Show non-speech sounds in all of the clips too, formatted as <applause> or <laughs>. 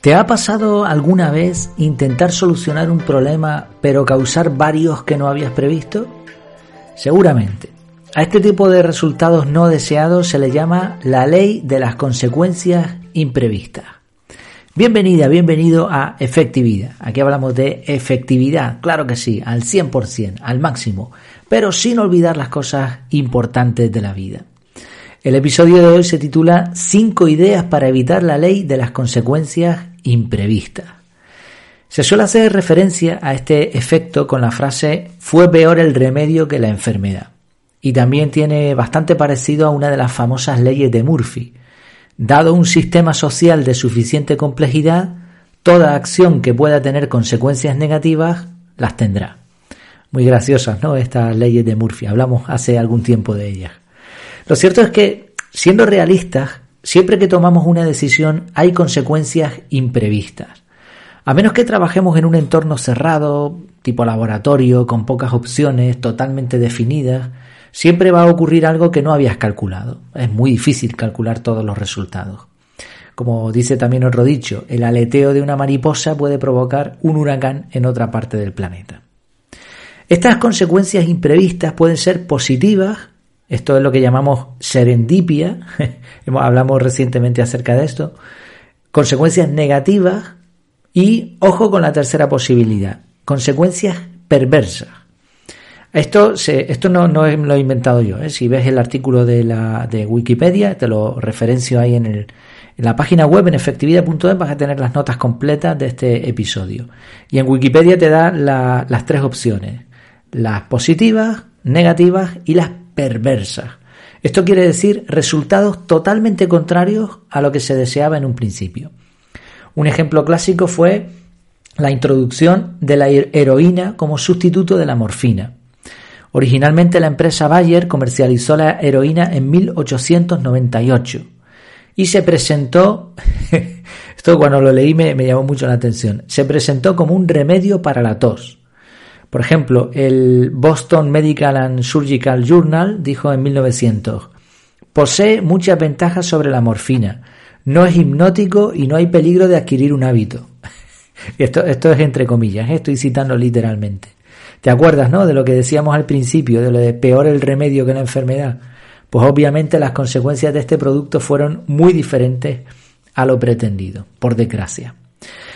¿Te ha pasado alguna vez intentar solucionar un problema pero causar varios que no habías previsto? Seguramente. A este tipo de resultados no deseados se le llama la ley de las consecuencias imprevistas. Bienvenida, bienvenido a Efectividad. Aquí hablamos de efectividad, claro que sí, al 100%, al máximo, pero sin olvidar las cosas importantes de la vida. El episodio de hoy se titula 5 ideas para evitar la ley de las consecuencias imprevista. Se suele hacer referencia a este efecto con la frase fue peor el remedio que la enfermedad. Y también tiene bastante parecido a una de las famosas leyes de Murphy. Dado un sistema social de suficiente complejidad, toda acción que pueda tener consecuencias negativas las tendrá. Muy graciosas, ¿no? Estas leyes de Murphy. Hablamos hace algún tiempo de ellas. Lo cierto es que, siendo realistas, Siempre que tomamos una decisión hay consecuencias imprevistas. A menos que trabajemos en un entorno cerrado, tipo laboratorio, con pocas opciones, totalmente definidas, siempre va a ocurrir algo que no habías calculado. Es muy difícil calcular todos los resultados. Como dice también otro dicho, el aleteo de una mariposa puede provocar un huracán en otra parte del planeta. Estas consecuencias imprevistas pueden ser positivas esto es lo que llamamos serendipia. <laughs> Hablamos recientemente acerca de esto. Consecuencias negativas y, ojo con la tercera posibilidad, consecuencias perversas. Esto, esto no, no, lo he inventado yo. ¿eh? Si ves el artículo de, la, de Wikipedia, te lo referencio ahí en, el, en la página web en efectividad.es vas a tener las notas completas de este episodio. Y en Wikipedia te da las tres opciones. Las positivas, negativas y las perversa. Esto quiere decir resultados totalmente contrarios a lo que se deseaba en un principio. Un ejemplo clásico fue la introducción de la heroína como sustituto de la morfina. Originalmente la empresa Bayer comercializó la heroína en 1898 y se presentó, <laughs> esto cuando lo leí me, me llamó mucho la atención, se presentó como un remedio para la tos. Por ejemplo, el Boston Medical and Surgical Journal dijo en 1900, posee muchas ventajas sobre la morfina, no es hipnótico y no hay peligro de adquirir un hábito. <laughs> esto, esto es entre comillas, ¿eh? estoy citando literalmente. ¿Te acuerdas, no? De lo que decíamos al principio, de lo de peor el remedio que la enfermedad. Pues obviamente las consecuencias de este producto fueron muy diferentes a lo pretendido, por desgracia.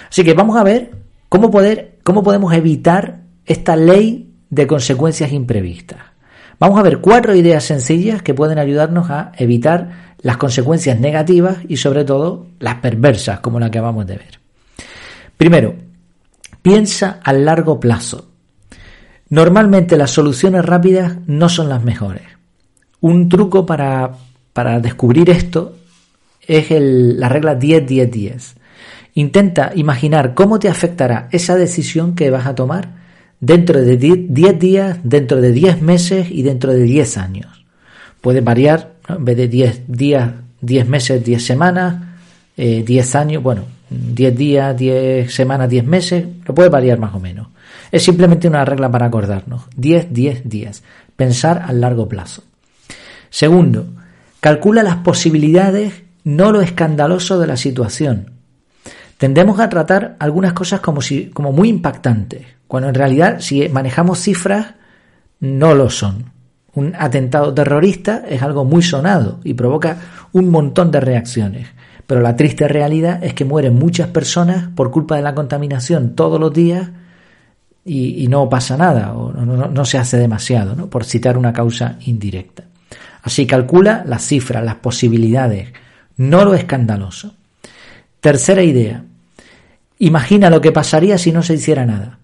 Así que vamos a ver cómo poder, cómo podemos evitar esta ley de consecuencias imprevistas. Vamos a ver cuatro ideas sencillas que pueden ayudarnos a evitar las consecuencias negativas y sobre todo las perversas como la que acabamos de ver. Primero, piensa a largo plazo. Normalmente las soluciones rápidas no son las mejores. Un truco para, para descubrir esto es la regla 10-10-10. Intenta imaginar cómo te afectará esa decisión que vas a tomar dentro de 10 días, dentro de 10 meses y dentro de 10 años. Puede variar, en vez de 10 días, 10 meses, 10 semanas, 10 eh, años, bueno, 10 días, 10 semanas, 10 meses, lo puede variar más o menos. Es simplemente una regla para acordarnos. 10, 10 días. Pensar a largo plazo. Segundo, calcula las posibilidades, no lo escandaloso de la situación. Tendemos a tratar algunas cosas como, si, como muy impactantes, cuando en realidad si manejamos cifras no lo son. Un atentado terrorista es algo muy sonado y provoca un montón de reacciones. Pero la triste realidad es que mueren muchas personas por culpa de la contaminación todos los días y, no pasa nada o no, se hace demasiado, ¿no? por citar una causa indirecta. Así calcula las cifras, las posibilidades, no lo escandaloso. Tercera idea. Imagina lo que pasaría si no se hiciera nada.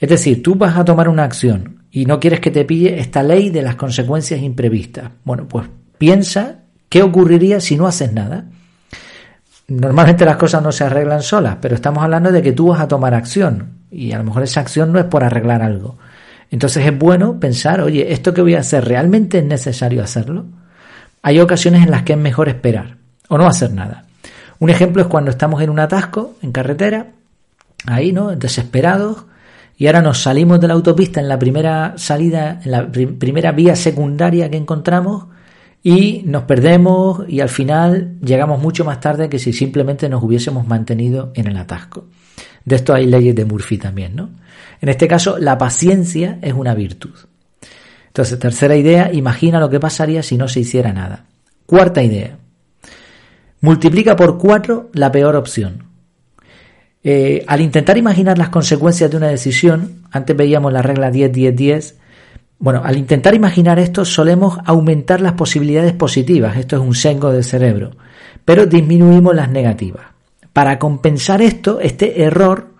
Es decir, tú vas a tomar una acción y no quieres que te pille esta ley de las consecuencias imprevistas. Bueno, pues piensa qué ocurriría si no haces nada. Normalmente las cosas no se arreglan solas, pero estamos hablando de que tú vas a tomar acción y a lo mejor esa acción no es por arreglar algo. Entonces es bueno pensar, oye, ¿esto que voy a hacer realmente es necesario hacerlo? Hay ocasiones en las que es mejor esperar o no hacer nada. Un ejemplo es cuando estamos en un atasco en carretera, ahí, ¿no? Desesperados, y ahora nos salimos de la autopista en la primera salida, en la primera vía secundaria que encontramos y nos perdemos y al final llegamos mucho más tarde que si simplemente nos hubiésemos mantenido en el atasco. De esto hay leyes de Murphy también, ¿no? En este caso, la paciencia es una virtud. Entonces, tercera idea, imagina lo que pasaría si no se hiciera nada. Cuarta idea, multiplica por cuatro la peor opción. Eh, al intentar imaginar las consecuencias de una decisión, antes veíamos la regla 10-10-10, bueno, al intentar imaginar esto solemos aumentar las posibilidades positivas, esto es un sengo del cerebro, pero disminuimos las negativas. Para compensar esto, este error,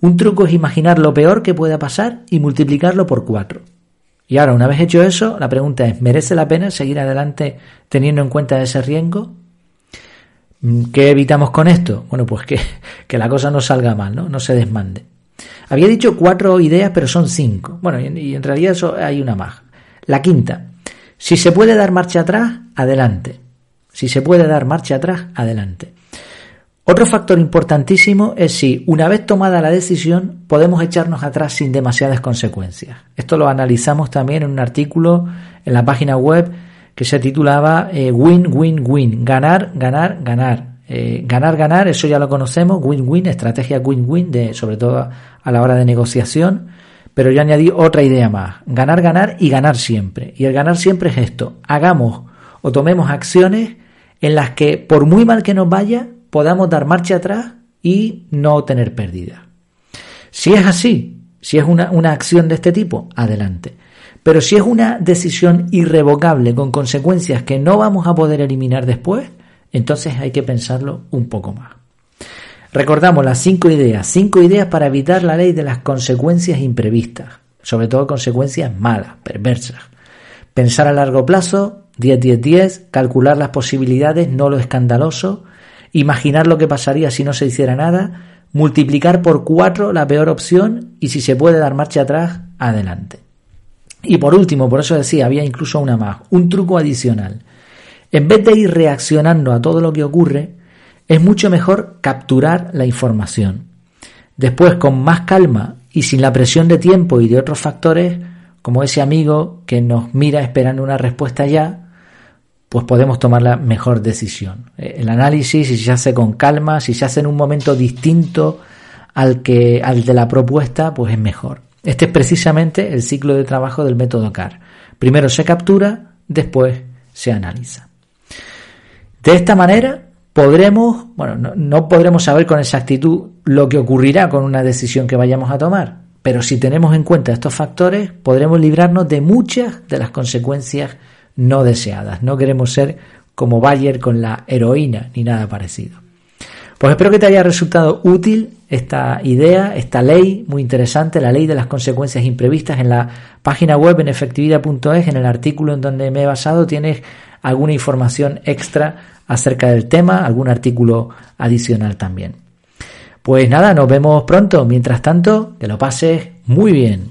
un truco es imaginar lo peor que pueda pasar y multiplicarlo por 4. Y ahora, una vez hecho eso, la pregunta es, ¿merece la pena seguir adelante teniendo en cuenta ese riesgo? ¿Qué evitamos con esto? Bueno, pues que, <laughs> que la cosa no salga mal, ¿no? No se desmande. Había dicho cuatro ideas, pero son cinco. Bueno, y en realidad eso hay una más. La quinta. Si se puede dar marcha atrás, adelante. Si se puede dar marcha atrás, adelante. Otro factor importantísimo es si, una vez tomada la decisión, podemos echarnos atrás sin demasiadas consecuencias. Esto lo analizamos también en un artículo en la página web que se titulaba eh, Win, Win, Win. Ganar, ganar, ganar. Eh, ganar, ganar, eso ya lo conocemos, win-win, estrategia win-win, de, sobre todo a la hora de negociación, pero yo añadí otra idea más, ganar, ganar y ganar siempre. Y el ganar siempre es esto, hagamos o tomemos acciones en las que por muy mal que nos vaya, podamos dar marcha atrás y no tener pérdida. Si es así, si es una, una acción de este tipo, adelante. Pero si es una decisión irrevocable con consecuencias que no vamos a poder eliminar después, entonces hay que pensarlo un poco más. Recordamos las cinco ideas, cinco ideas para evitar la ley de las consecuencias imprevistas, sobre todo consecuencias malas, perversas. Pensar a largo plazo, 10-10-10, calcular las posibilidades, no lo escandaloso, imaginar lo que pasaría si no se hiciera nada, multiplicar por cuatro la peor opción y si se puede dar marcha atrás, adelante. Y por último, por eso decía, había incluso una más, un truco adicional. En vez de ir reaccionando a todo lo que ocurre, es mucho mejor capturar la información. Después, con más calma y sin la presión de tiempo y de otros factores, como ese amigo que nos mira esperando una respuesta ya, pues podemos tomar la mejor decisión. Eh, el análisis, si se hace con calma, si se hace en un momento distinto al, que, al de la propuesta, pues es mejor. Este es precisamente el ciclo de trabajo del método CAR. Primero se captura, después se analiza. De esta manera podremos, bueno, no, podremos saber con exactitud lo que ocurrirá con una decisión que vayamos a tomar, pero si tenemos en cuenta estos factores, podremos librarnos de muchas de las consecuencias no deseadas. No queremos ser como Bayer con la heroína ni nada parecido. Pues espero que te haya resultado útil esta idea, esta ley muy interesante, la ley de las consecuencias imprevistas en la página web en efectividad.es, en el artículo en donde me he basado, tienes alguna información extra acerca del tema, algún artículo adicional también. Pues nada, nos vemos pronto. Mientras tanto, que lo pases muy bien.